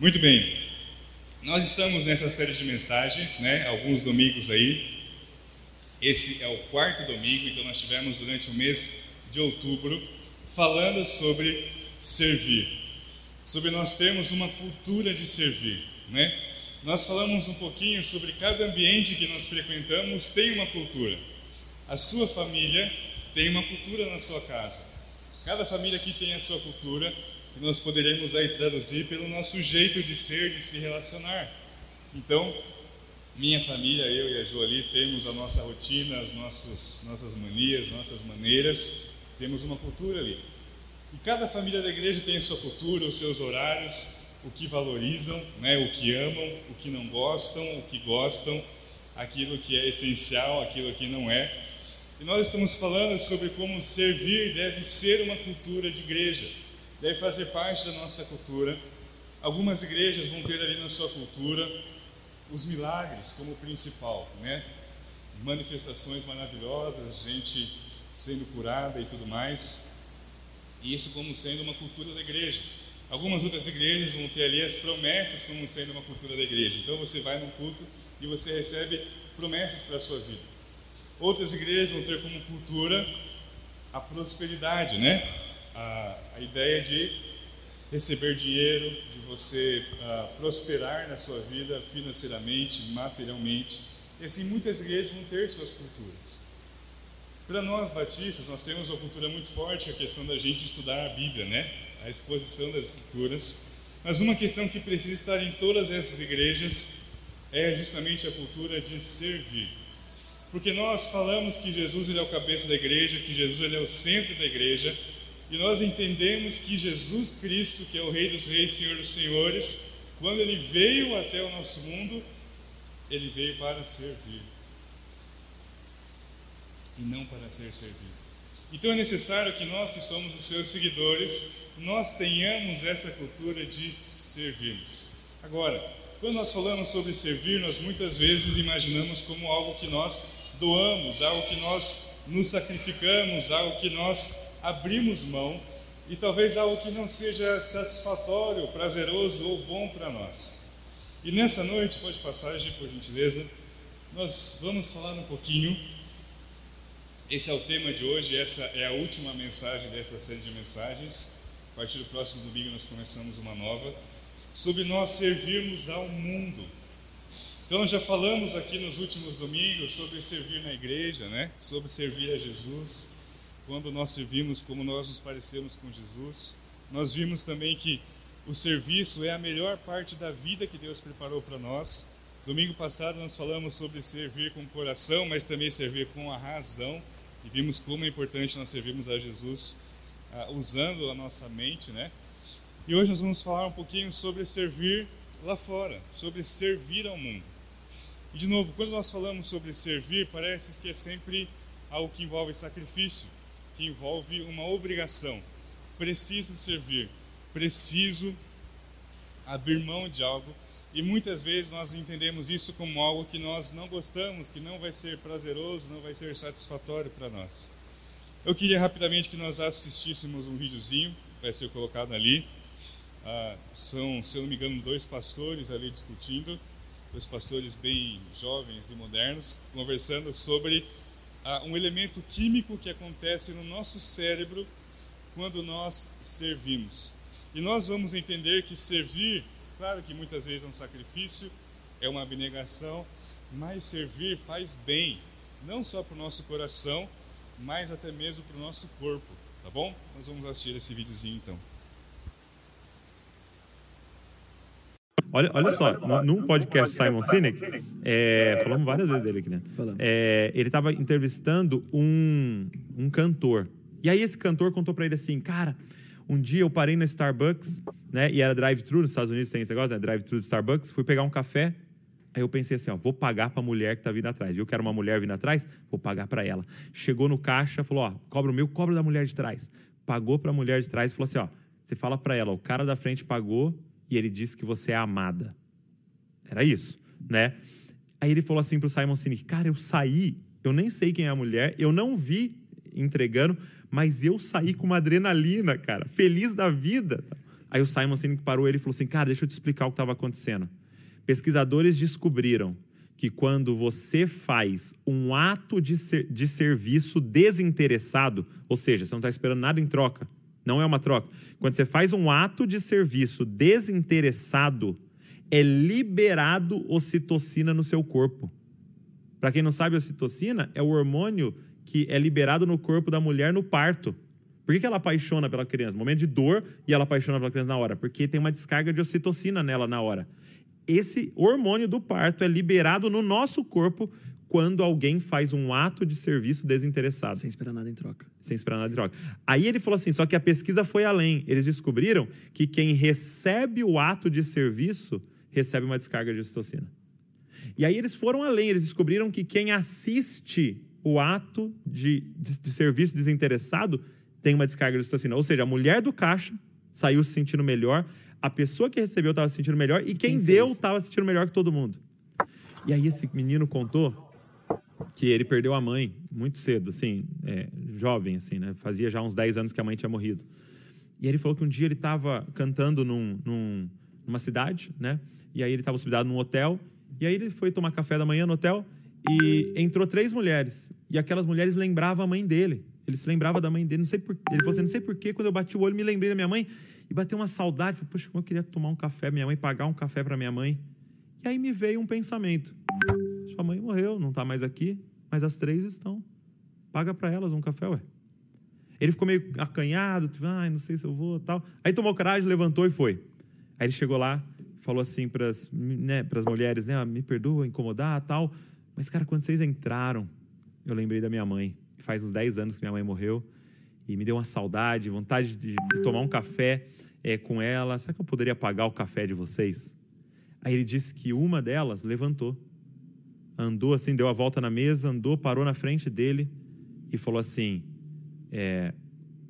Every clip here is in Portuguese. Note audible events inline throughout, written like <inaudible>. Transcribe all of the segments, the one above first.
Muito bem. Nós estamos nessa série de mensagens, né? Alguns domingos aí. Esse é o quarto domingo, então nós tivemos durante o mês de outubro falando sobre servir. Sobre nós termos uma cultura de servir, né? Nós falamos um pouquinho sobre cada ambiente que nós frequentamos tem uma cultura. A sua família tem uma cultura na sua casa. Cada família aqui tem a sua cultura que nós poderemos aí traduzir pelo nosso jeito de ser, de se relacionar. Então, minha família, eu e a Joali, temos a nossa rotina, as nossas, nossas manias, nossas maneiras, temos uma cultura ali. E cada família da igreja tem a sua cultura, os seus horários, o que valorizam, né, o que amam, o que não gostam, o que gostam, aquilo que é essencial, aquilo que não é. E nós estamos falando sobre como servir deve ser uma cultura de igreja deve fazer parte da nossa cultura. Algumas igrejas vão ter ali na sua cultura os milagres como principal, né? Manifestações maravilhosas, gente sendo curada e tudo mais. Isso como sendo uma cultura da igreja. Algumas outras igrejas vão ter ali as promessas como sendo uma cultura da igreja. Então você vai num culto e você recebe promessas para a sua vida. Outras igrejas vão ter como cultura a prosperidade, né? A, a ideia de receber dinheiro, de você uh, prosperar na sua vida financeiramente, materialmente. E assim, muitas igrejas vão ter suas culturas. Para nós batistas, nós temos uma cultura muito forte, a questão da gente estudar a Bíblia, né? A exposição das Escrituras. Mas uma questão que precisa estar em todas essas igrejas é justamente a cultura de servir. Porque nós falamos que Jesus ele é o cabeça da igreja, que Jesus ele é o centro da igreja, e nós entendemos que Jesus Cristo, que é o Rei dos Reis, Senhor dos Senhores, quando ele veio até o nosso mundo, ele veio para servir e não para ser servido. Então é necessário que nós que somos os seus seguidores, nós tenhamos essa cultura de servirmos. Agora, quando nós falamos sobre servir, nós muitas vezes imaginamos como algo que nós doamos, algo que nós nos sacrificamos, algo que nós abrimos mão e talvez algo que não seja satisfatório, prazeroso ou bom para nós. E nessa noite, pode passagem, por gentileza, nós vamos falar um pouquinho. Esse é o tema de hoje, essa é a última mensagem dessa série de mensagens. A partir do próximo domingo nós começamos uma nova sobre nós servirmos ao mundo. Então já falamos aqui nos últimos domingos sobre servir na igreja, né? Sobre servir a Jesus quando nós servimos como nós nos parecemos com Jesus, nós vimos também que o serviço é a melhor parte da vida que Deus preparou para nós. Domingo passado nós falamos sobre servir com o coração, mas também servir com a razão, e vimos como é importante nós servirmos a Jesus uh, usando a nossa mente, né? E hoje nós vamos falar um pouquinho sobre servir lá fora, sobre servir ao mundo. E de novo, quando nós falamos sobre servir, parece que é sempre algo que envolve sacrifício que envolve uma obrigação. Preciso servir, preciso abrir mão de algo. E muitas vezes nós entendemos isso como algo que nós não gostamos, que não vai ser prazeroso, não vai ser satisfatório para nós. Eu queria rapidamente que nós assistíssemos um videozinho, vai ser colocado ali. Ah, são, se eu não me engano, dois pastores ali discutindo, dois pastores bem jovens e modernos, conversando sobre um elemento químico que acontece no nosso cérebro quando nós servimos. E nós vamos entender que servir, claro que muitas vezes é um sacrifício, é uma abnegação, mas servir faz bem, não só para o nosso coração, mas até mesmo para o nosso corpo, tá bom? Nós vamos assistir esse videozinho então. Olha, olha só, num podcast Simon Sinek, é, falamos várias vezes dele aqui, né? É, ele estava entrevistando um, um cantor. E aí esse cantor contou para ele assim, cara, um dia eu parei na Starbucks, né? E era drive-thru, nos Estados Unidos tem esse negócio, né? Drive-thru de Starbucks. Fui pegar um café, Aí eu pensei assim, ó, vou pagar para a mulher que está vindo atrás. Eu quero uma mulher vindo atrás, vou pagar para ela. Chegou no caixa, falou, ó, cobra o meu, cobra da mulher de trás. Pagou para a mulher de trás e falou assim, ó, você fala para ela, o cara da frente pagou, e ele disse que você é amada. Era isso, né? Aí ele falou assim pro Simon Sinek, cara, eu saí, eu nem sei quem é a mulher, eu não vi entregando, mas eu saí com uma adrenalina, cara, feliz da vida. Aí o Simon Sinek parou ele e falou assim: Cara, deixa eu te explicar o que estava acontecendo. Pesquisadores descobriram que quando você faz um ato de, ser, de serviço desinteressado, ou seja, você não está esperando nada em troca, não é uma troca. Quando você faz um ato de serviço desinteressado, é liberado ocitocina no seu corpo. Para quem não sabe, ocitocina é o hormônio que é liberado no corpo da mulher no parto. Por que, ela apaixona pela criança? Momento de dor e ela apaixona pela criança na hora? Porque tem uma descarga de ocitocina nela na hora. Esse hormônio do parto é liberado no nosso corpo quando alguém faz um ato de serviço desinteressado. Sem esperar nada em troca. Sem esperar nada em troca. Aí ele falou assim: só que a pesquisa foi além. Eles descobriram que quem recebe o ato de serviço recebe uma descarga de ocitocina. E aí eles foram além, eles descobriram que quem assiste o ato de, de, de serviço desinteressado tem uma descarga de ocitocina. Ou seja, a mulher do caixa saiu se sentindo melhor, a pessoa que recebeu estava se sentindo melhor e quem, quem deu estava se sentindo melhor que todo mundo. E aí esse menino contou que ele perdeu a mãe muito cedo, assim, é, jovem, assim, né? Fazia já uns 10 anos que a mãe tinha morrido. E ele falou que um dia ele estava cantando num, num, numa cidade, né? E aí ele estava hospedado num hotel. E aí ele foi tomar café da manhã no hotel e entrou três mulheres. E aquelas mulheres lembravam a mãe dele. Ele se lembrava da mãe dele. Não sei por, ele falou assim, não sei porquê, quando eu bati o olho, me lembrei da minha mãe. E bateu uma saudade. Falei, poxa, como eu queria tomar um café minha mãe, pagar um café para minha mãe. E aí me veio um pensamento. Sua mãe morreu, não está mais aqui, mas as três estão. Paga para elas um café, ué. Ele ficou meio acanhado, tipo, ah, não sei se eu vou, tal. Aí tomou coragem, levantou e foi. Aí ele chegou lá, falou assim para as né, mulheres, né, ah, me perdoa incomodar, tal. Mas cara, quando vocês entraram, eu lembrei da minha mãe. Faz uns 10 anos que minha mãe morreu e me deu uma saudade, vontade de, de tomar um café é, com ela. Será que eu poderia pagar o café de vocês? Aí ele disse que uma delas levantou, andou assim, deu a volta na mesa, andou, parou na frente dele e falou assim: é,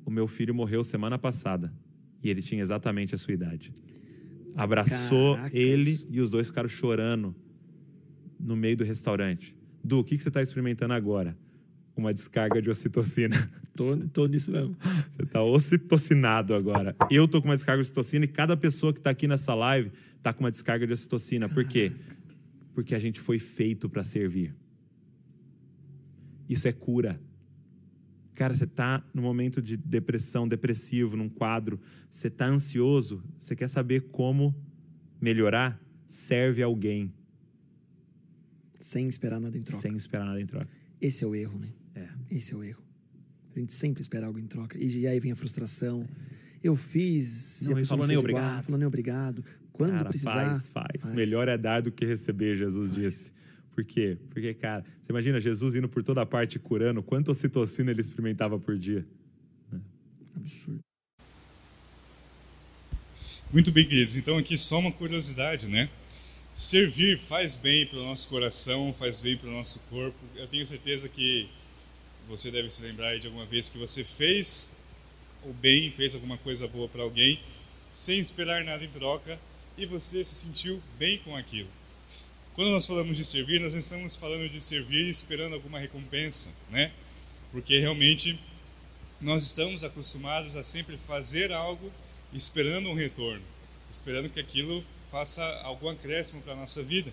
O meu filho morreu semana passada e ele tinha exatamente a sua idade. Abraçou Caracas. ele e os dois ficaram chorando no meio do restaurante. Du, o que, que você está experimentando agora? Uma descarga de ocitocina. <laughs> Tô, tô nisso mesmo. Você está ocitocinado agora. Eu tô com uma descarga de ocitocina e cada pessoa que está aqui nessa live está com uma descarga de ocitocina. Por quê? Porque a gente foi feito para servir. Isso é cura. Cara, você está no momento de depressão, depressivo, num quadro, você está ansioso, você quer saber como melhorar? Serve alguém. Sem esperar nada em troca. Sem esperar nada em troca. Esse é o erro, né? É. Esse é o erro. A gente sempre espera algo em troca. E, aí vem a frustração. Eu fiz. Não, ele falou nem obrigado. Igual, falou nem obrigado. Quando cara, precisar. Faz, faz, faz. Melhor é dar do que receber, Jesus faz. disse. Por quê? Porque, cara, você imagina Jesus indo por toda parte curando, quanta ocitocina ele experimentava por dia? Né? Absurdo. Muito bem, queridos. Então, aqui só uma curiosidade, né? Servir faz bem para o nosso coração, faz bem para o nosso corpo. Eu tenho certeza que você deve se lembrar de alguma vez que você fez o bem, fez alguma coisa boa para alguém, sem esperar nada em troca, e você se sentiu bem com aquilo. Quando nós falamos de servir, nós estamos falando de servir esperando alguma recompensa, né? Porque realmente nós estamos acostumados a sempre fazer algo esperando um retorno, esperando que aquilo faça algum acréscimo para a nossa vida.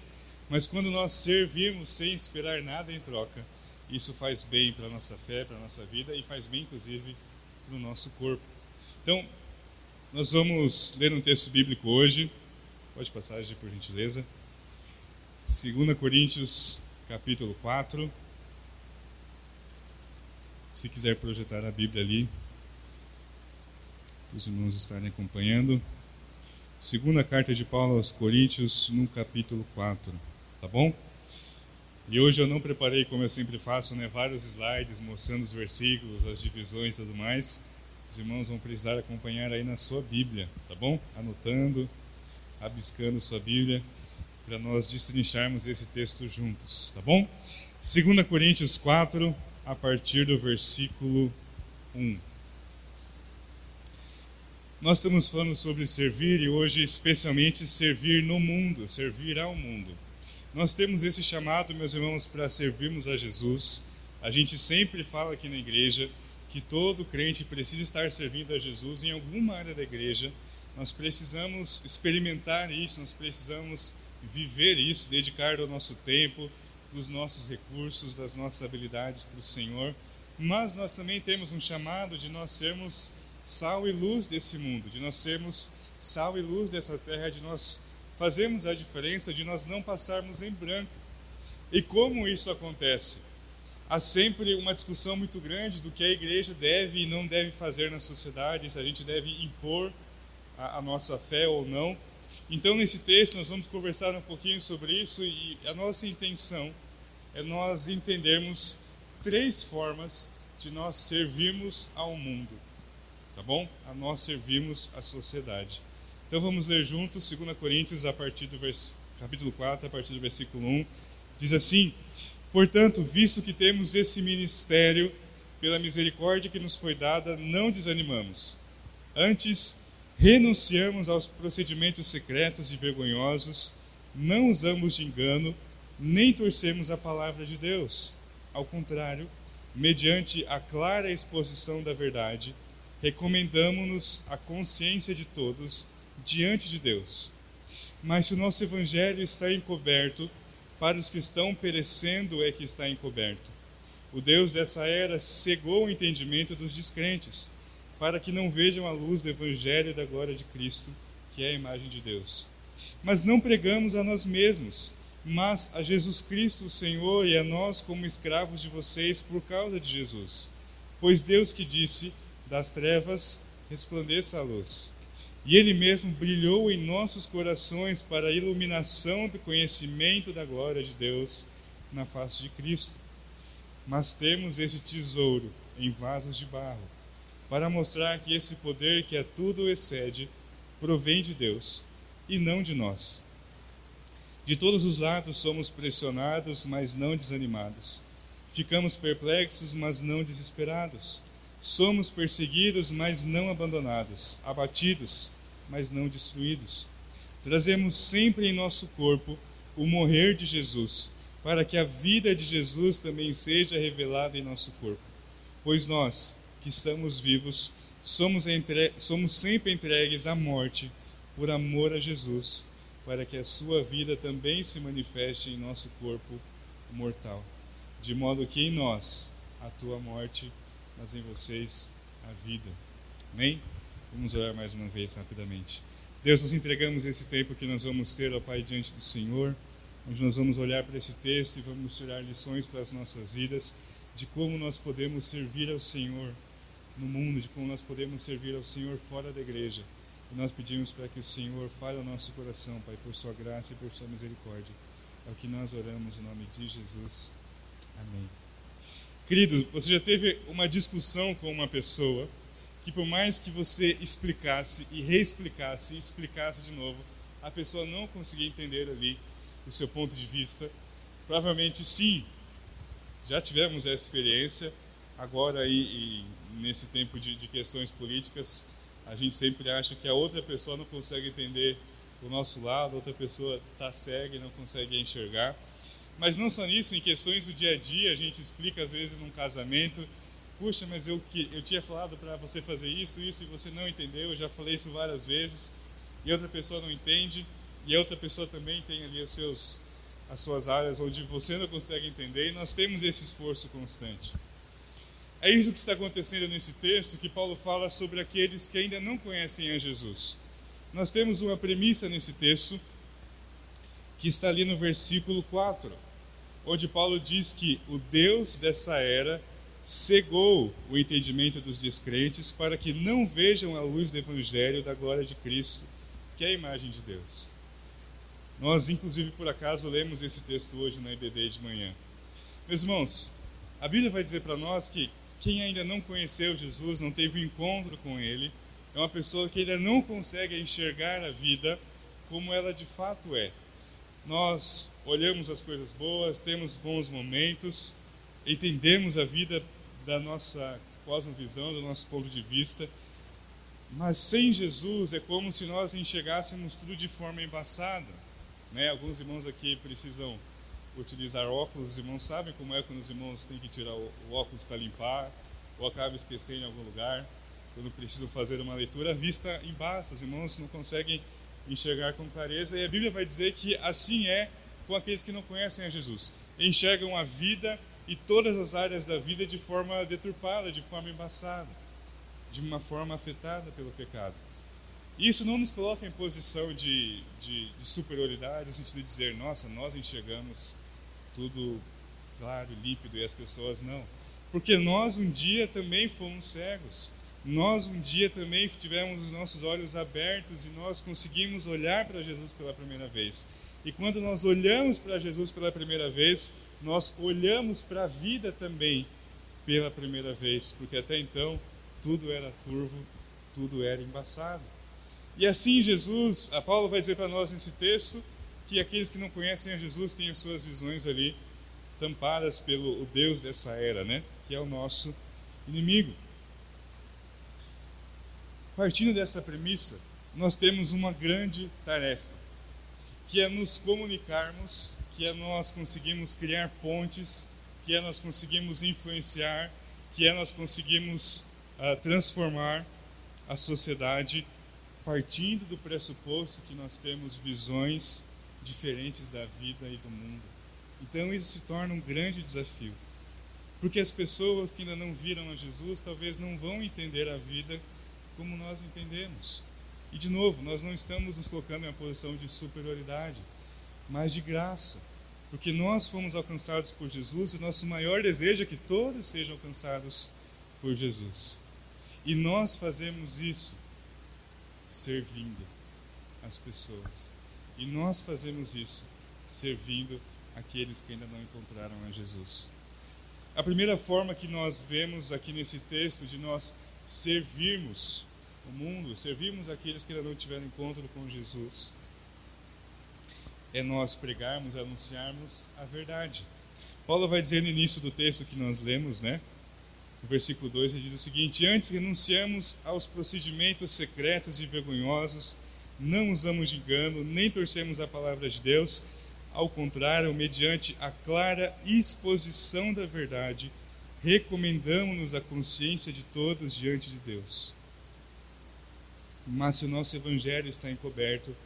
Mas quando nós servimos sem esperar nada em troca, isso faz bem para a nossa fé, para a nossa vida e faz bem, inclusive, para o nosso corpo. Então, nós vamos ler um texto bíblico hoje. Pode passagem, por gentileza. 2 Coríntios, capítulo 4. Se quiser projetar a Bíblia ali, os irmãos estarem acompanhando. Segunda carta de Paulo aos Coríntios, no capítulo 4, tá bom? E hoje eu não preparei, como eu sempre faço, né, vários slides mostrando os versículos, as divisões e tudo mais. Os irmãos vão precisar acompanhar aí na sua Bíblia, tá bom? Anotando, abiscando sua Bíblia para nós destrincharmos esse texto juntos, tá bom? 2 Coríntios 4, a partir do versículo 1. Nós estamos falando sobre servir e hoje, especialmente, servir no mundo, servir ao mundo. Nós temos esse chamado, meus irmãos, para servirmos a Jesus. A gente sempre fala aqui na igreja que todo crente precisa estar servindo a Jesus em alguma área da igreja Nós precisamos experimentar isso, nós precisamos viver isso, dedicar o nosso tempo, dos nossos recursos, das nossas habilidades para o Senhor. Mas nós também temos um chamado de nós sermos sal e luz desse mundo, de nós sermos sal e luz dessa terra, de nós fazermos a diferença, de nós não passarmos em branco. E como isso acontece? Há sempre uma discussão muito grande do que a igreja deve e não deve fazer na sociedade, se a gente deve impor a, a nossa fé ou não. Então, nesse texto, nós vamos conversar um pouquinho sobre isso e a nossa intenção é nós entendermos três formas de nós servirmos ao mundo, tá bom? A nós servirmos a sociedade. Então, vamos ler juntos 2 Coríntios, a partir do vers... capítulo 4, a partir do versículo 1. Diz assim: Portanto, visto que temos esse ministério, pela misericórdia que nos foi dada, não desanimamos. Antes, renunciamos aos procedimentos secretos e vergonhosos, não usamos de engano, nem torcemos a palavra de Deus. Ao contrário, mediante a clara exposição da verdade, recomendamos-nos a consciência de todos diante de Deus. Mas se o nosso evangelho está encoberto, para os que estão perecendo é que está encoberto. O Deus dessa era cegou o entendimento dos descrentes para que não vejam a luz do Evangelho da glória de Cristo, que é a imagem de Deus. Mas não pregamos a nós mesmos, mas a Jesus Cristo, o Senhor, e a nós como escravos de vocês por causa de Jesus. Pois Deus que disse: das trevas resplandeça a luz. E Ele mesmo brilhou em nossos corações para a iluminação do conhecimento da glória de Deus na face de Cristo. Mas temos esse tesouro em vasos de barro para mostrar que esse poder que a tudo excede provém de Deus e não de nós. De todos os lados somos pressionados, mas não desanimados. Ficamos perplexos, mas não desesperados. Somos perseguidos, mas não abandonados. Abatidos, mas não destruídos. Trazemos sempre em nosso corpo o morrer de Jesus, para que a vida de Jesus também seja revelada em nosso corpo. Pois nós, que estamos vivos, somos, entre... somos sempre entregues à morte por amor a Jesus, para que a sua vida também se manifeste em nosso corpo mortal. De modo que em nós a tua morte, mas em vocês a vida. Amém? Vamos orar mais uma vez rapidamente. Deus, nós entregamos esse tempo que nós vamos ter, ó Pai, diante do Senhor, onde nós vamos olhar para esse texto e vamos tirar lições para as nossas vidas de como nós podemos servir ao Senhor no mundo, de como nós podemos servir ao Senhor fora da igreja. E nós pedimos para que o Senhor fale ao nosso coração, Pai, por sua graça e por sua misericórdia. É o que nós oramos em nome de Jesus. Amém. Querido, você já teve uma discussão com uma pessoa que por mais que você explicasse e reexplicasse e explicasse de novo, a pessoa não conseguia entender ali o seu ponto de vista? Provavelmente sim. Já tivemos essa experiência agora e, nesse tempo de, de questões políticas, a gente sempre acha que a outra pessoa não consegue entender o nosso lado, outra pessoa está cega e não consegue enxergar. Mas não só nisso, em questões do dia a dia, a gente explica às vezes num casamento, puxa, mas eu, eu tinha falado para você fazer isso, isso e você não entendeu, eu já falei isso várias vezes, e outra pessoa não entende, e a outra pessoa também tem ali os seus, as suas áreas onde você não consegue entender, e nós temos esse esforço constante. É isso que está acontecendo nesse texto que Paulo fala sobre aqueles que ainda não conhecem a Jesus. Nós temos uma premissa nesse texto que está ali no versículo 4, onde Paulo diz que o Deus dessa era cegou o entendimento dos descrentes para que não vejam a luz do evangelho da glória de Cristo, que é a imagem de Deus. Nós, inclusive, por acaso, lemos esse texto hoje na EBD de manhã. Meus irmãos, a Bíblia vai dizer para nós que quem ainda não conheceu Jesus, não teve um encontro com Ele, é uma pessoa que ainda não consegue enxergar a vida como ela de fato é. Nós olhamos as coisas boas, temos bons momentos, entendemos a vida da nossa cosmovisão, do nosso ponto de vista, mas sem Jesus é como se nós enxergássemos tudo de forma embaçada. Né? Alguns irmãos aqui precisam utilizar óculos, os irmãos sabem como é quando os irmãos têm que tirar o óculos para limpar, ou acabam esquecendo em algum lugar. quando precisam fazer uma leitura, a vista embaça, os irmãos não conseguem enxergar com clareza, e a Bíblia vai dizer que assim é com aqueles que não conhecem a Jesus. Enxergam a vida e todas as áreas da vida de forma deturpada, de forma embaçada, de uma forma afetada pelo pecado. Isso não nos coloca em posição de, de, de superioridade, no sentido de dizer, nossa, nós enxergamos tudo claro, límpido, e as pessoas não. Porque nós um dia também fomos cegos. Nós um dia também tivemos os nossos olhos abertos e nós conseguimos olhar para Jesus pela primeira vez. E quando nós olhamos para Jesus pela primeira vez, nós olhamos para a vida também pela primeira vez, porque até então tudo era turvo, tudo era embaçado. E assim Jesus, a Paulo vai dizer para nós nesse texto que aqueles que não conhecem a Jesus têm as suas visões ali tampadas pelo o Deus dessa era, né? Que é o nosso inimigo. Partindo dessa premissa, nós temos uma grande tarefa, que é nos comunicarmos, que é nós conseguimos criar pontes, que é nós conseguimos influenciar, que é nós conseguimos uh, transformar a sociedade partindo do pressuposto que nós temos visões diferentes da vida e do mundo. Então isso se torna um grande desafio. Porque as pessoas que ainda não viram a Jesus talvez não vão entender a vida como nós entendemos. E de novo, nós não estamos nos colocando em uma posição de superioridade, mas de graça. Porque nós fomos alcançados por Jesus e nosso maior desejo é que todos sejam alcançados por Jesus. E nós fazemos isso servindo as pessoas. E nós fazemos isso servindo aqueles que ainda não encontraram a Jesus. A primeira forma que nós vemos aqui nesse texto de nós servirmos o mundo, servirmos aqueles que ainda não tiveram encontro com Jesus, é nós pregarmos, anunciarmos a verdade. Paulo vai dizer no início do texto que nós lemos, né? No versículo 2 ele diz o seguinte: Antes renunciamos aos procedimentos secretos e vergonhosos, não usamos de engano, nem torcemos a palavra de Deus, ao contrário, mediante a clara exposição da verdade, recomendamos-nos a consciência de todos diante de Deus. Mas se o nosso evangelho está encoberto,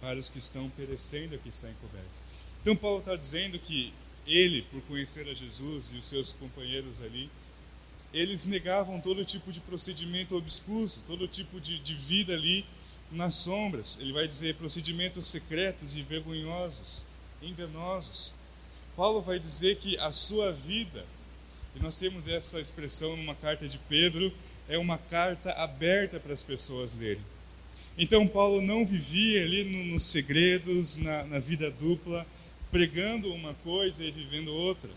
para os que estão perecendo aqui está encoberto. Então Paulo está dizendo que ele, por conhecer a Jesus e os seus companheiros ali, eles negavam todo tipo de procedimento obscuro, todo tipo de, de vida ali nas sombras. Ele vai dizer procedimentos secretos e vergonhosos, enganosos. Paulo vai dizer que a sua vida, e nós temos essa expressão numa carta de Pedro, é uma carta aberta para as pessoas lerem. Então, Paulo não vivia ali no, nos segredos, na, na vida dupla, pregando uma coisa e vivendo outra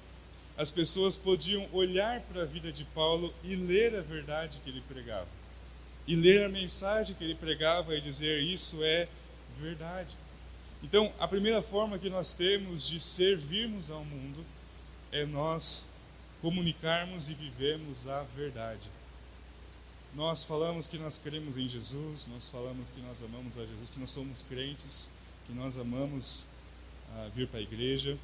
as pessoas podiam olhar para a vida de Paulo e ler a verdade que ele pregava. E ler a mensagem que ele pregava e dizer: Isso é verdade. Então, a primeira forma que nós temos de servirmos ao mundo é nós comunicarmos e vivemos a verdade. Nós falamos que nós cremos em Jesus, nós falamos que nós amamos a Jesus, que nós somos crentes, que nós amamos uh, vir para a igreja,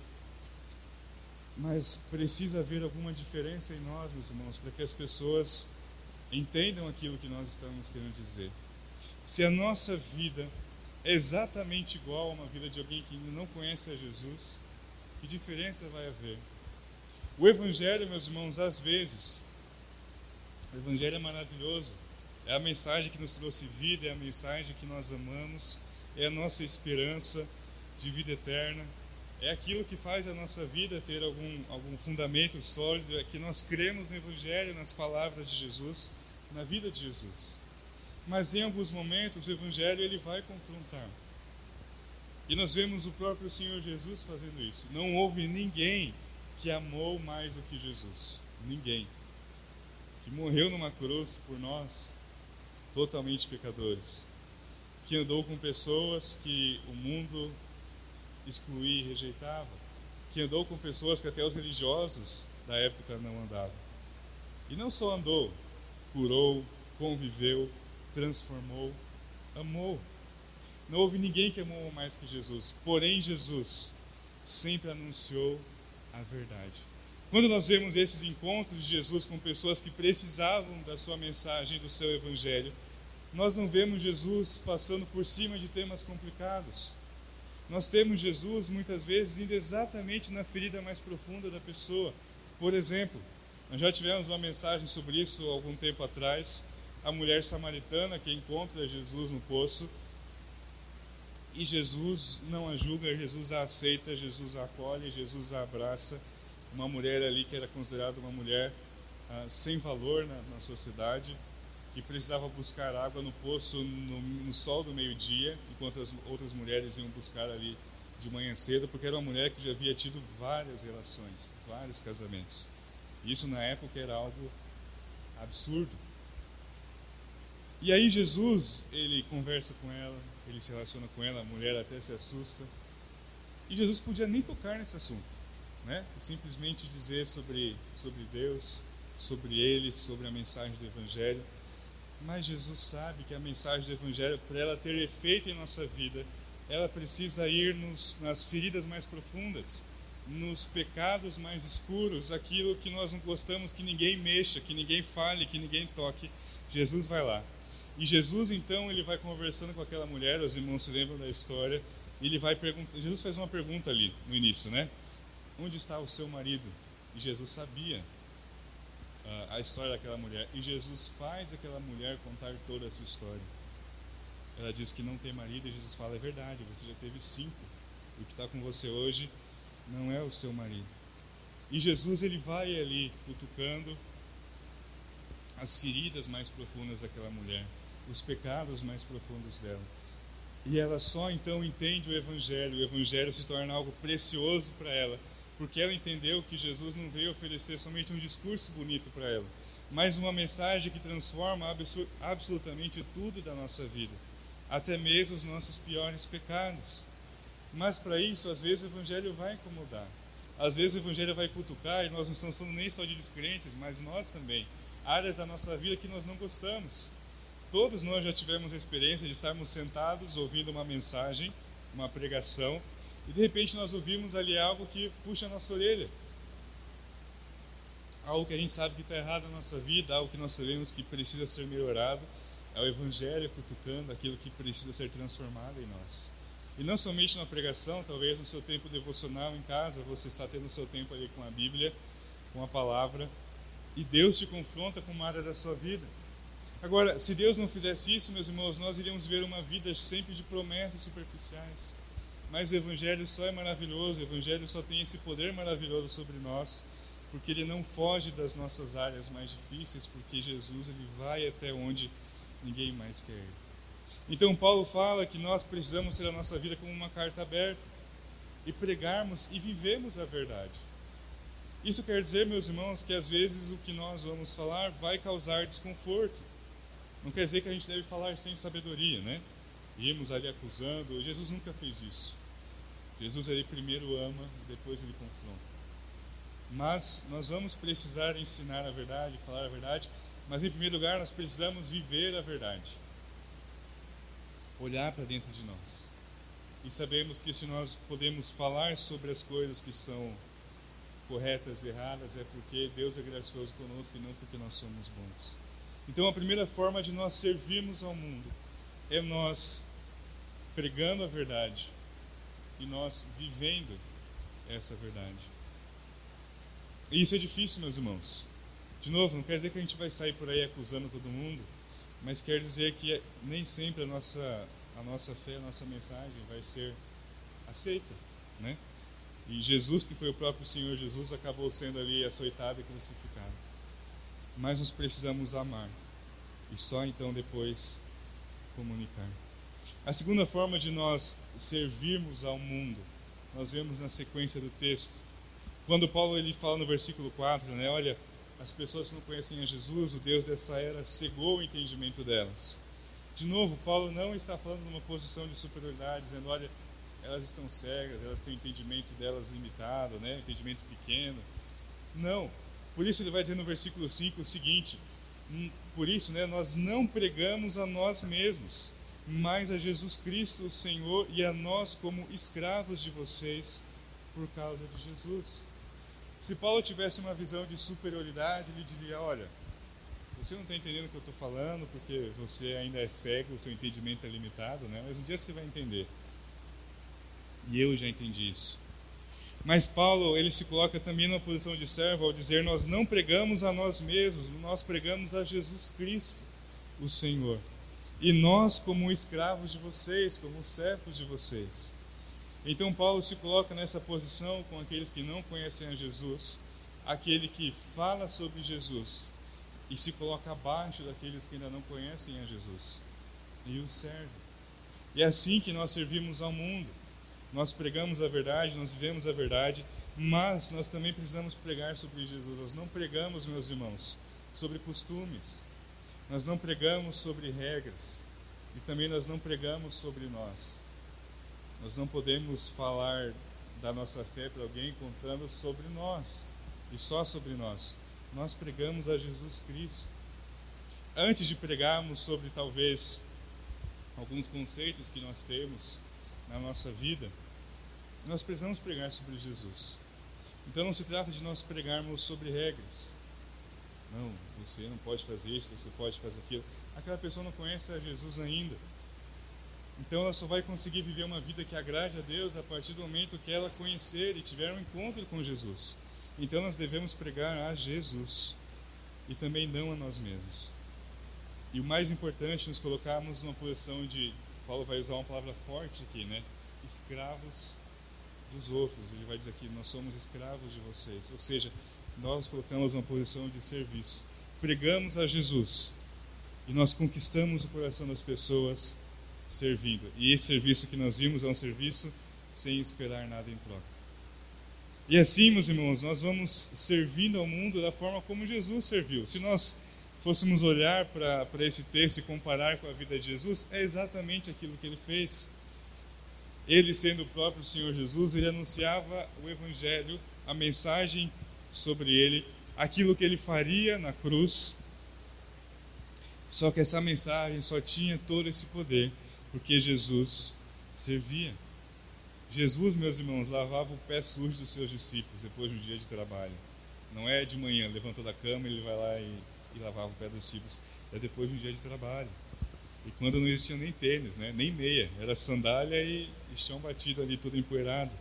mas precisa haver alguma diferença em nós, meus irmãos, para que as pessoas entendam aquilo que nós estamos querendo dizer. Se a nossa vida é exatamente igual a uma vida de alguém que ainda não conhece a Jesus, que diferença vai haver? O Evangelho, meus irmãos, às vezes, o Evangelho é maravilhoso, é a mensagem que nos trouxe vida, é a mensagem que nós amamos, é a nossa esperança de vida eterna é aquilo que faz a nossa vida ter algum, algum fundamento sólido, é que nós cremos no Evangelho, nas palavras de Jesus, na vida de Jesus. Mas em alguns momentos o Evangelho ele vai confrontar. E nós vemos o próprio Senhor Jesus fazendo isso. Não houve ninguém que amou mais do que Jesus. Ninguém. Que morreu numa cruz por nós, totalmente pecadores. Que andou com pessoas que o mundo excluía e rejeitava, que andou com pessoas que até os religiosos da época não andavam. E não só andou, curou, conviveu, transformou, amou. Não houve ninguém que amou mais que Jesus. Porém, Jesus sempre anunciou a verdade. Quando nós vemos esses encontros de Jesus com pessoas que precisavam da sua mensagem, do seu evangelho, nós não vemos Jesus passando por cima de temas complicados. Nós temos Jesus muitas vezes indo exatamente na ferida mais profunda da pessoa. Por exemplo, nós já tivemos uma mensagem sobre isso algum tempo atrás. A mulher samaritana que encontra Jesus no poço e Jesus não a julga, Jesus a aceita, Jesus a acolhe, Jesus a abraça. Uma mulher ali que era considerada uma mulher ah, sem valor na, na sociedade, que precisava buscar água no poço no, no sol do meio-dia, enquanto as outras mulheres iam buscar ali de manhã cedo, porque era uma mulher que já havia tido várias relações, vários casamentos. Isso na época era algo absurdo. E aí Jesus, ele conversa com ela, ele se relaciona com ela, a mulher até se assusta. E Jesus podia nem tocar nesse assunto, né? Simplesmente dizer sobre sobre Deus, sobre ele, sobre a mensagem do evangelho. Mas Jesus sabe que a mensagem do Evangelho, para ela ter efeito em nossa vida, ela precisa ir nos, nas feridas mais profundas, nos pecados mais escuros, aquilo que nós não gostamos que ninguém mexa, que ninguém fale, que ninguém toque. Jesus vai lá. E Jesus, então, ele vai conversando com aquela mulher, os irmãos se lembram da história, e ele vai perguntar. Jesus faz uma pergunta ali no início, né? Onde está o seu marido? E Jesus sabia a história daquela mulher. E Jesus faz aquela mulher contar toda a sua história. Ela diz que não tem marido e Jesus fala: é verdade, você já teve cinco. O que está com você hoje não é o seu marido. E Jesus ele vai ali cutucando as feridas mais profundas daquela mulher, os pecados mais profundos dela. E ela só então entende o Evangelho. O Evangelho se torna algo precioso para ela porque ela entendeu que Jesus não veio oferecer somente um discurso bonito para ela, mas uma mensagem que transforma absolutamente tudo da nossa vida, até mesmo os nossos piores pecados. Mas para isso, às vezes o Evangelho vai incomodar, às vezes o Evangelho vai cutucar, e nós não estamos falando nem só de descrentes, mas nós também, áreas da nossa vida que nós não gostamos. Todos nós já tivemos a experiência de estarmos sentados ouvindo uma mensagem, uma pregação, e de repente nós ouvimos ali algo que puxa a nossa orelha. Algo que a gente sabe que está errado na nossa vida, algo que nós sabemos que precisa ser melhorado. É o Evangelho cutucando aquilo que precisa ser transformado em nós. E não somente na pregação, talvez no seu tempo devocional em casa, você está tendo seu tempo ali com a Bíblia, com a palavra, e Deus te confronta com uma área da sua vida. Agora, se Deus não fizesse isso, meus irmãos, nós iríamos ver uma vida sempre de promessas superficiais. Mas o Evangelho só é maravilhoso, o Evangelho só tem esse poder maravilhoso sobre nós, porque ele não foge das nossas áreas mais difíceis, porque Jesus ele vai até onde ninguém mais quer ir. Então Paulo fala que nós precisamos ter a nossa vida como uma carta aberta e pregarmos e vivemos a verdade. Isso quer dizer, meus irmãos, que às vezes o que nós vamos falar vai causar desconforto. Não quer dizer que a gente deve falar sem sabedoria, né? Irmos ali acusando. Jesus nunca fez isso. Jesus ele primeiro ama, depois ele confronta. Mas nós vamos precisar ensinar a verdade, falar a verdade, mas em primeiro lugar nós precisamos viver a verdade. Olhar para dentro de nós. E sabemos que se nós podemos falar sobre as coisas que são corretas e erradas, é porque Deus é gracioso conosco e não porque nós somos bons. Então a primeira forma de nós servirmos ao mundo é nós pregando a verdade, e nós vivendo essa verdade. E isso é difícil, meus irmãos. De novo, não quer dizer que a gente vai sair por aí acusando todo mundo, mas quer dizer que nem sempre a nossa, a nossa fé, a nossa mensagem vai ser aceita, né? E Jesus, que foi o próprio Senhor Jesus, acabou sendo ali açoitado e crucificado. Mas nós precisamos amar e só então depois comunicar. A segunda forma de nós servirmos ao mundo, nós vemos na sequência do texto. Quando Paulo ele fala no versículo 4, né, olha, as pessoas que não conhecem a Jesus, o Deus dessa era, cegou o entendimento delas. De novo, Paulo não está falando numa posição de superioridade, dizendo, olha, elas estão cegas, elas têm o entendimento delas limitado, né, entendimento pequeno. Não. Por isso ele vai dizer no versículo 5 o seguinte: hum, por isso, né, nós não pregamos a nós mesmos, mas a Jesus Cristo, o Senhor, e a nós como escravos de vocês por causa de Jesus. Se Paulo tivesse uma visão de superioridade, ele diria: Olha, você não está entendendo o que eu estou falando porque você ainda é cego, o seu entendimento é limitado, né? mas um dia você vai entender. E eu já entendi isso. Mas Paulo, ele se coloca também numa posição de servo ao dizer: Nós não pregamos a nós mesmos, nós pregamos a Jesus Cristo, o Senhor. E nós, como escravos de vocês, como servos de vocês. Então, Paulo se coloca nessa posição com aqueles que não conhecem a Jesus, aquele que fala sobre Jesus e se coloca abaixo daqueles que ainda não conhecem a Jesus e o serve. E é assim que nós servimos ao mundo. Nós pregamos a verdade, nós vivemos a verdade, mas nós também precisamos pregar sobre Jesus. Nós não pregamos, meus irmãos, sobre costumes. Nós não pregamos sobre regras. E também nós não pregamos sobre nós. Nós não podemos falar da nossa fé para alguém contando sobre nós e só sobre nós. Nós pregamos a Jesus Cristo. Antes de pregarmos sobre talvez alguns conceitos que nós temos na nossa vida, nós precisamos pregar sobre Jesus. Então não se trata de nós pregarmos sobre regras. Não, você não pode fazer isso, você pode fazer aquilo. Aquela pessoa não conhece a Jesus ainda. Então ela só vai conseguir viver uma vida que agrade a Deus a partir do momento que ela conhecer e tiver um encontro com Jesus. Então nós devemos pregar a Jesus e também não a nós mesmos. E o mais importante, nos colocarmos numa posição de, Paulo vai usar uma palavra forte aqui, né? Escravos dos outros. Ele vai dizer aqui, nós somos escravos de vocês. Ou seja, nós nos colocamos numa posição de serviço. Pregamos a Jesus e nós conquistamos o coração das pessoas servindo. E esse serviço que nós vimos é um serviço sem esperar nada em troca. E assim, meus irmãos, nós vamos servindo ao mundo da forma como Jesus serviu. Se nós fôssemos olhar para esse texto e comparar com a vida de Jesus, é exatamente aquilo que ele fez. Ele, sendo o próprio Senhor Jesus, ele anunciava o Evangelho, a mensagem sobre ele, aquilo que ele faria na cruz. Só que essa mensagem só tinha todo esse poder porque Jesus servia. Jesus, meus irmãos, lavava o pé sujo dos seus discípulos depois de um dia de trabalho. Não é de manhã, levantou da cama, ele vai lá e, e lavava o pé dos discípulos. É depois de um dia de trabalho. E quando não existia nem tênis, né? nem meia, era sandália e, e chão batido ali, tudo empoeirado.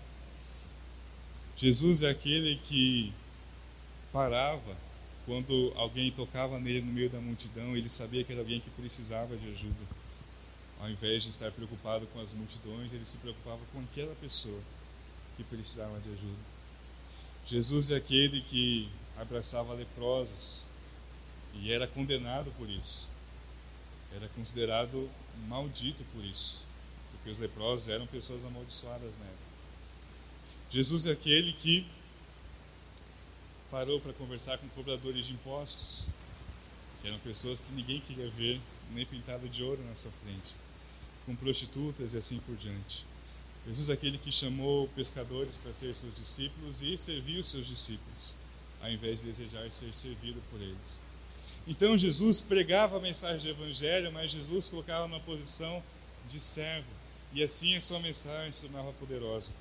Jesus é aquele que parava quando alguém tocava nele no meio da multidão, ele sabia que era alguém que precisava de ajuda. Ao invés de estar preocupado com as multidões, ele se preocupava com aquela pessoa que precisava de ajuda. Jesus é aquele que abraçava leprosos e era condenado por isso. Era considerado maldito por isso, porque os leprosos eram pessoas amaldiçoadas na época. Jesus é aquele que parou para conversar com cobradores de impostos, que eram pessoas que ninguém queria ver nem pintado de ouro na sua frente com prostitutas e assim por diante. Jesus é aquele que chamou pescadores para ser seus discípulos e serviu os seus discípulos, ao invés de desejar ser servido por eles. Então Jesus pregava a mensagem do Evangelho, mas Jesus colocava numa posição de servo, e assim a sua mensagem se tornava poderosa.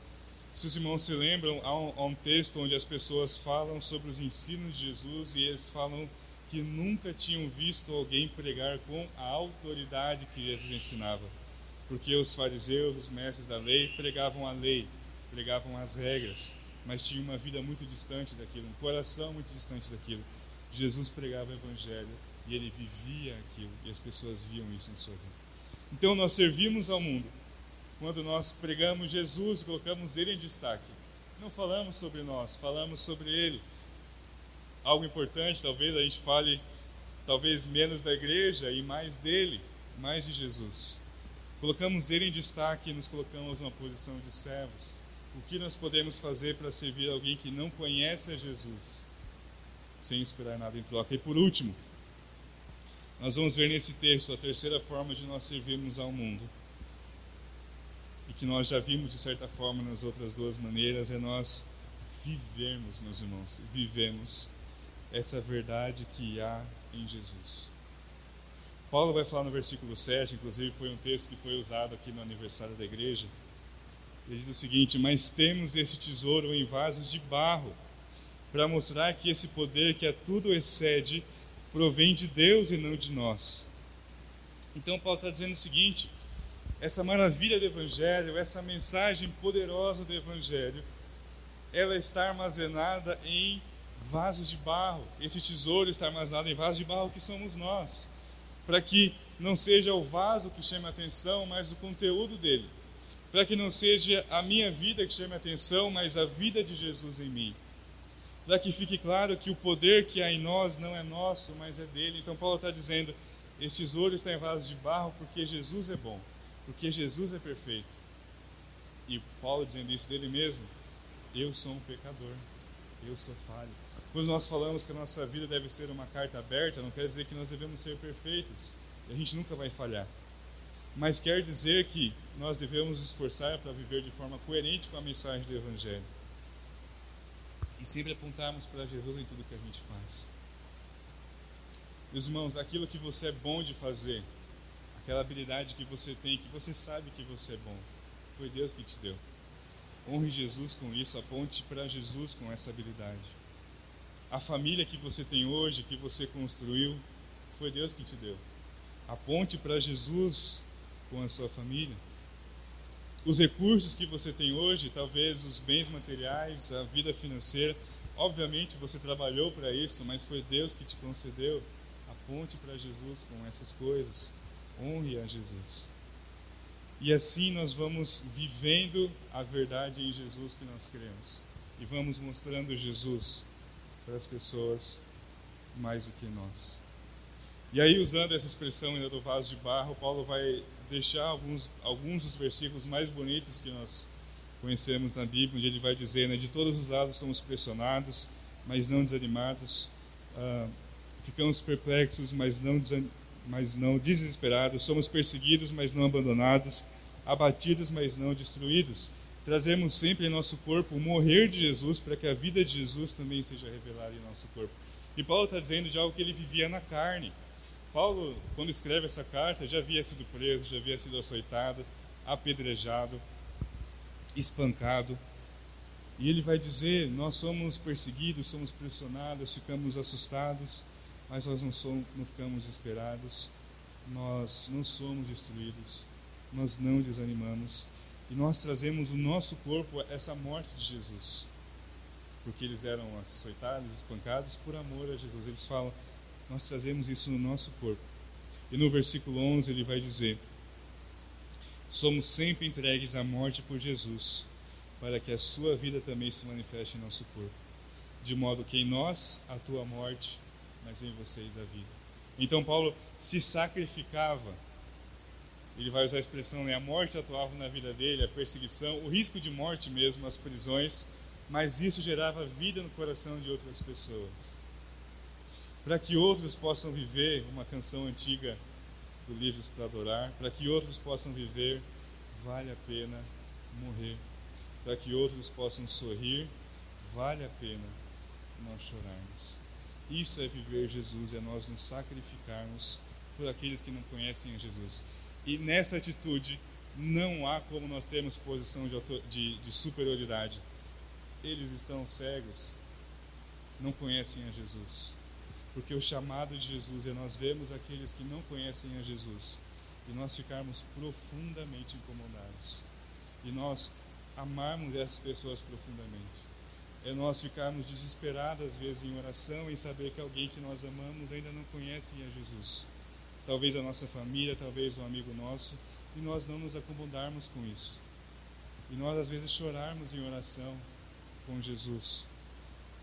Se os irmãos se lembram, há um, há um texto onde as pessoas falam sobre os ensinos de Jesus e eles falam que nunca tinham visto alguém pregar com a autoridade que Jesus ensinava porque os fariseus, os mestres da lei, pregavam a lei, pregavam as regras, mas tinham uma vida muito distante daquilo, um coração muito distante daquilo. Jesus pregava o evangelho e ele vivia aquilo, e as pessoas viam isso em sua vida. Então nós servimos ao mundo quando nós pregamos Jesus colocamos ele em destaque. Não falamos sobre nós, falamos sobre ele. Algo importante, talvez a gente fale talvez menos da igreja e mais dele, mais de Jesus colocamos ele em destaque e nos colocamos numa posição de servos. O que nós podemos fazer para servir alguém que não conhece a Jesus, sem esperar nada em troca? E por último, nós vamos ver nesse texto a terceira forma de nós servirmos ao mundo. E que nós já vimos de certa forma nas outras duas maneiras, é nós vivermos, meus irmãos, vivemos essa verdade que há em Jesus. Paulo vai falar no versículo 7, inclusive foi um texto que foi usado aqui no aniversário da igreja. Ele diz o seguinte: Mas temos esse tesouro em vasos de barro, para mostrar que esse poder que a tudo excede provém de Deus e não de nós. Então Paulo está dizendo o seguinte: essa maravilha do Evangelho, essa mensagem poderosa do Evangelho, ela está armazenada em vasos de barro. Esse tesouro está armazenado em vasos de barro que somos nós, para que não seja o vaso que chame a atenção, mas o conteúdo dele. Para que não seja a minha vida que chame a atenção, mas a vida de Jesus em mim. Para que fique claro que o poder que há em nós não é nosso, mas é dele. Então Paulo está dizendo: este tesouro está em vaso de barro porque Jesus é bom, porque Jesus é perfeito. E Paulo dizendo isso dele mesmo: eu sou um pecador, eu sou falho. Quando nós falamos que a nossa vida deve ser uma carta aberta, não quer dizer que nós devemos ser perfeitos. A gente nunca vai falhar. Mas quer dizer que nós devemos nos esforçar para viver de forma coerente com a mensagem do Evangelho. E sempre apontarmos para Jesus em tudo que a gente faz. Meus irmãos, aquilo que você é bom de fazer, aquela habilidade que você tem, que você sabe que você é bom, foi Deus que te deu. Honre Jesus com isso, aponte para Jesus com essa habilidade. A família que você tem hoje, que você construiu, foi Deus que te deu. Aponte para Jesus com a sua família. Os recursos que você tem hoje, talvez os bens materiais, a vida financeira, obviamente você trabalhou para isso, mas foi Deus que te concedeu. Aponte para Jesus com essas coisas. Honre a Jesus. E assim nós vamos vivendo a verdade em Jesus que nós cremos. E vamos mostrando Jesus para as pessoas mais do que nós. E aí, usando essa expressão ainda do vaso de barro, Paulo vai deixar alguns, alguns dos versículos mais bonitos que nós conhecemos na Bíblia, onde ele vai dizer: né, De todos os lados somos pressionados, mas não desanimados, ah, ficamos perplexos, mas não, mas não desesperados, somos perseguidos, mas não abandonados, abatidos, mas não destruídos. Trazemos sempre em nosso corpo o morrer de Jesus, para que a vida de Jesus também seja revelada em nosso corpo. E Paulo está dizendo de algo que ele vivia na carne. Paulo, quando escreve essa carta, já havia sido preso, já havia sido açoitado, apedrejado, espancado. E ele vai dizer: Nós somos perseguidos, somos pressionados, ficamos assustados, mas nós não, somos, não ficamos desesperados, nós não somos destruídos, nós não desanimamos. E nós trazemos o nosso corpo essa morte de Jesus. Porque eles eram açoitados, espancados por amor a Jesus. Eles falam: nós trazemos isso no nosso corpo. E no versículo 11 ele vai dizer: Somos sempre entregues à morte por Jesus, para que a sua vida também se manifeste em nosso corpo. De modo que em nós a morte, mas em vocês a vida. Então Paulo se sacrificava. Ele vai usar a expressão, né? a morte atuava na vida dele, a perseguição, o risco de morte mesmo, as prisões, mas isso gerava vida no coração de outras pessoas para que outros possam viver uma canção antiga do Livros para Adorar, para que outros possam viver, vale a pena morrer, para que outros possam sorrir, vale a pena nós chorarmos. Isso é viver Jesus, é nós nos sacrificarmos por aqueles que não conhecem Jesus. E nessa atitude, não há como nós termos posição de, de, de superioridade. Eles estão cegos, não conhecem a Jesus porque o chamado de Jesus é nós vemos aqueles que não conhecem a Jesus e nós ficarmos profundamente incomodados. E nós amarmos essas pessoas profundamente. É nós ficarmos desesperados às vezes em oração em saber que alguém que nós amamos ainda não conhece a Jesus. Talvez a nossa família, talvez um amigo nosso, e nós não nos acomodarmos com isso. E nós às vezes chorarmos em oração com Jesus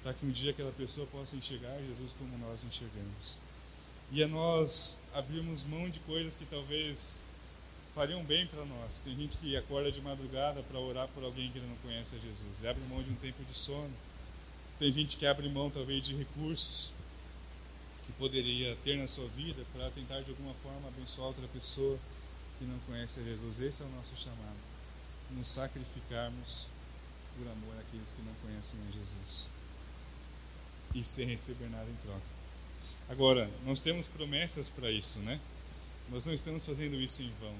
para que um dia aquela pessoa possa enxergar Jesus como nós enxergamos. E a nós abrirmos mão de coisas que talvez fariam bem para nós. Tem gente que acorda de madrugada para orar por alguém que não conhece a Jesus, e abre mão de um tempo de sono. Tem gente que abre mão talvez de recursos que poderia ter na sua vida para tentar de alguma forma abençoar outra pessoa que não conhece Jesus. Esse é o nosso chamado. Nos sacrificarmos por amor àqueles que não conhecem a Jesus e sem receber nada em troca. Agora, nós temos promessas para isso, né? Nós não estamos fazendo isso em vão.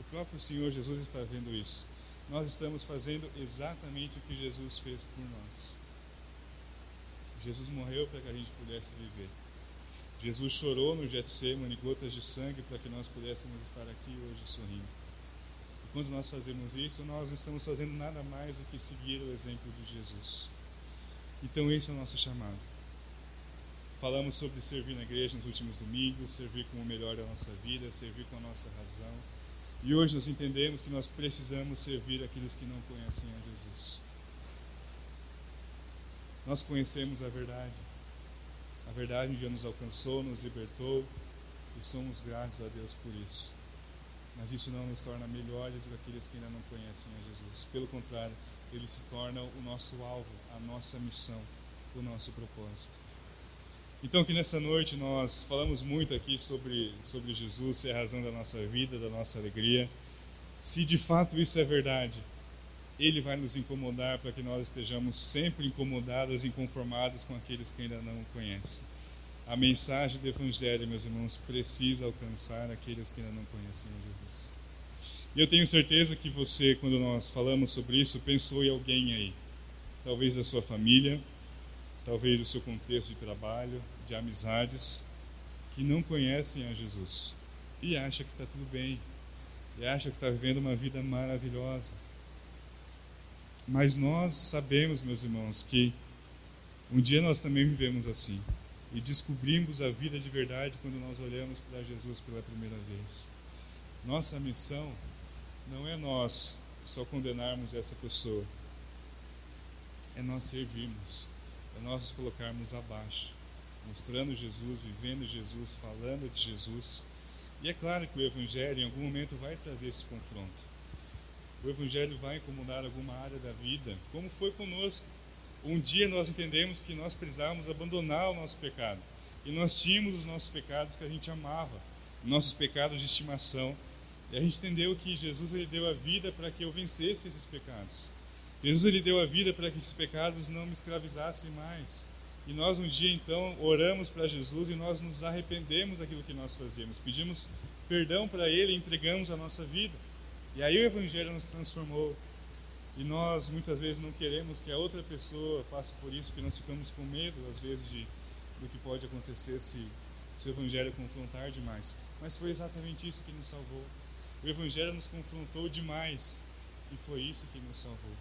O próprio Senhor Jesus está vendo isso. Nós estamos fazendo exatamente o que Jesus fez por nós. Jesus morreu para que a gente pudesse viver. Jesus chorou no Getsemane gotas de sangue para que nós pudéssemos estar aqui hoje sorrindo. E quando nós fazemos isso, nós não estamos fazendo nada mais do que seguir o exemplo de Jesus. Então esse é o nosso chamado. Falamos sobre servir na igreja nos últimos domingos, servir com o melhor da nossa vida, servir com a nossa razão. E hoje nós entendemos que nós precisamos servir aqueles que não conhecem a Jesus. Nós conhecemos a verdade. A verdade um dia nos alcançou, nos libertou e somos gratos a Deus por isso. Mas isso não nos torna melhores do que aqueles que ainda não conhecem a Jesus. Pelo contrário, ele se torna o nosso alvo, a nossa missão, o nosso propósito. Então, que nessa noite nós falamos muito aqui sobre, sobre Jesus ser a razão da nossa vida, da nossa alegria. Se de fato isso é verdade, Ele vai nos incomodar para que nós estejamos sempre incomodados e inconformados com aqueles que ainda não o conhecem. A mensagem do Evangelho, meus irmãos, precisa alcançar aqueles que ainda não conhecem Jesus. E eu tenho certeza que você, quando nós falamos sobre isso, pensou em alguém aí. Talvez da sua família, talvez do seu contexto de trabalho, de amizades, que não conhecem a Jesus e acha que está tudo bem, e acha que está vivendo uma vida maravilhosa. Mas nós sabemos, meus irmãos, que um dia nós também vivemos assim e descobrimos a vida de verdade quando nós olhamos para Jesus pela primeira vez. Nossa missão não é nós só condenarmos essa pessoa, é nós servirmos é nós nos colocarmos abaixo, mostrando Jesus, vivendo Jesus, falando de Jesus. E é claro que o Evangelho em algum momento vai trazer esse confronto. O Evangelho vai incomodar alguma área da vida, como foi conosco. Um dia nós entendemos que nós precisávamos abandonar o nosso pecado. E nós tínhamos os nossos pecados que a gente amava, nossos pecados de estimação. E a gente entendeu que Jesus ele deu a vida para que eu vencesse esses pecados. Jesus ele deu a vida para que esses pecados não me escravizassem mais. E nós um dia então oramos para Jesus e nós nos arrependemos daquilo que nós fazíamos. Pedimos perdão para ele e entregamos a nossa vida. E aí o evangelho nos transformou. E nós muitas vezes não queremos que a outra pessoa passe por isso, porque nós ficamos com medo às vezes de do que pode acontecer se, se o evangelho confrontar demais. Mas foi exatamente isso que nos salvou. O evangelho nos confrontou demais e foi isso que nos salvou.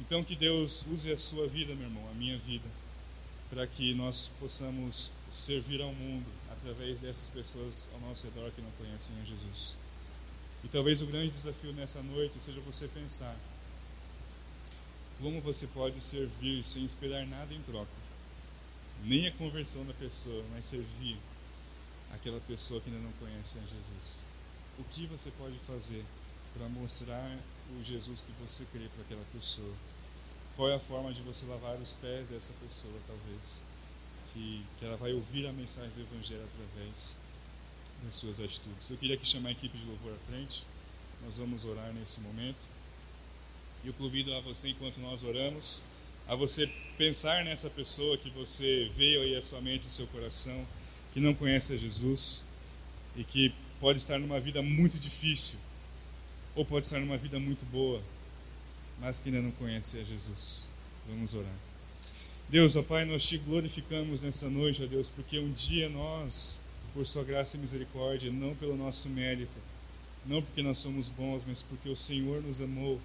Então, que Deus use a sua vida, meu irmão, a minha vida, para que nós possamos servir ao mundo através dessas pessoas ao nosso redor que não conhecem a Jesus. E talvez o grande desafio nessa noite seja você pensar como você pode servir sem esperar nada em troca, nem a conversão da pessoa, mas servir aquela pessoa que ainda não conhece a Jesus. O que você pode fazer para mostrar o Jesus que você crê para aquela pessoa. Qual é a forma de você lavar os pés dessa pessoa, talvez? Que, que ela vai ouvir a mensagem do Evangelho através das suas atitudes. Eu queria aqui chamar a equipe de louvor à frente. Nós vamos orar nesse momento. E eu convido a você, enquanto nós oramos, a você pensar nessa pessoa que você veio aí à sua mente, ao seu coração, que não conhece a Jesus e que pode estar numa vida muito difícil, ou pode estar numa vida muito boa, mas que ainda não conhece a Jesus. Vamos orar. Deus, ó Pai, nós te glorificamos nessa noite, ó Deus, porque um dia nós, por Sua graça e misericórdia, não pelo nosso mérito, não porque nós somos bons, mas porque o Senhor nos amou,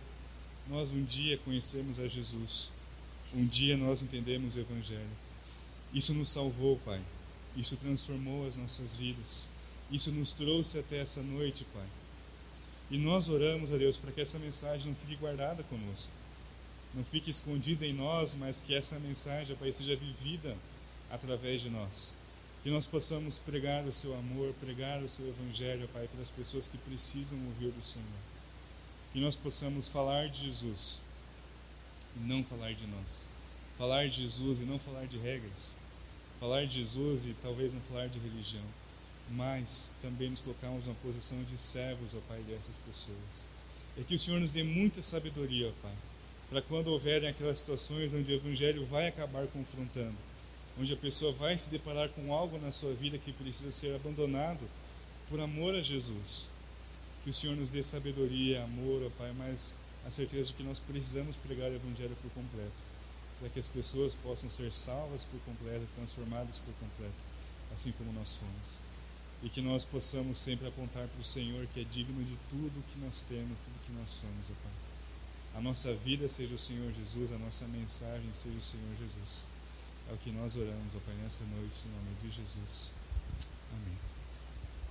nós um dia conhecemos a Jesus. Um dia nós entendemos o Evangelho. Isso nos salvou, Pai. Isso transformou as nossas vidas. Isso nos trouxe até essa noite, Pai. E nós oramos a Deus para que essa mensagem não fique guardada conosco, não fique escondida em nós, mas que essa mensagem, Pai, seja vivida através de nós. Que nós possamos pregar o seu amor, pregar o seu evangelho, Pai, para as pessoas que precisam ouvir do Senhor. Que nós possamos falar de Jesus e não falar de nós. Falar de Jesus e não falar de regras. Falar de Jesus e talvez não falar de religião mas também nos colocamos na posição de servos, ó Pai, dessas pessoas. É que o Senhor nos dê muita sabedoria, ó Pai, para quando houverem aquelas situações onde o Evangelho vai acabar confrontando, onde a pessoa vai se deparar com algo na sua vida que precisa ser abandonado por amor a Jesus. Que o Senhor nos dê sabedoria, amor, ó Pai, mas a certeza de que nós precisamos pregar o Evangelho por completo. para que as pessoas possam ser salvas por completo, transformadas por completo, assim como nós fomos. E que nós possamos sempre apontar para o Senhor, que é digno de tudo que nós temos, tudo que nós somos, ó Pai. A nossa vida seja o Senhor Jesus, a nossa mensagem seja o Senhor Jesus. É o que nós oramos, ó Pai, nessa noite, em nome de Jesus.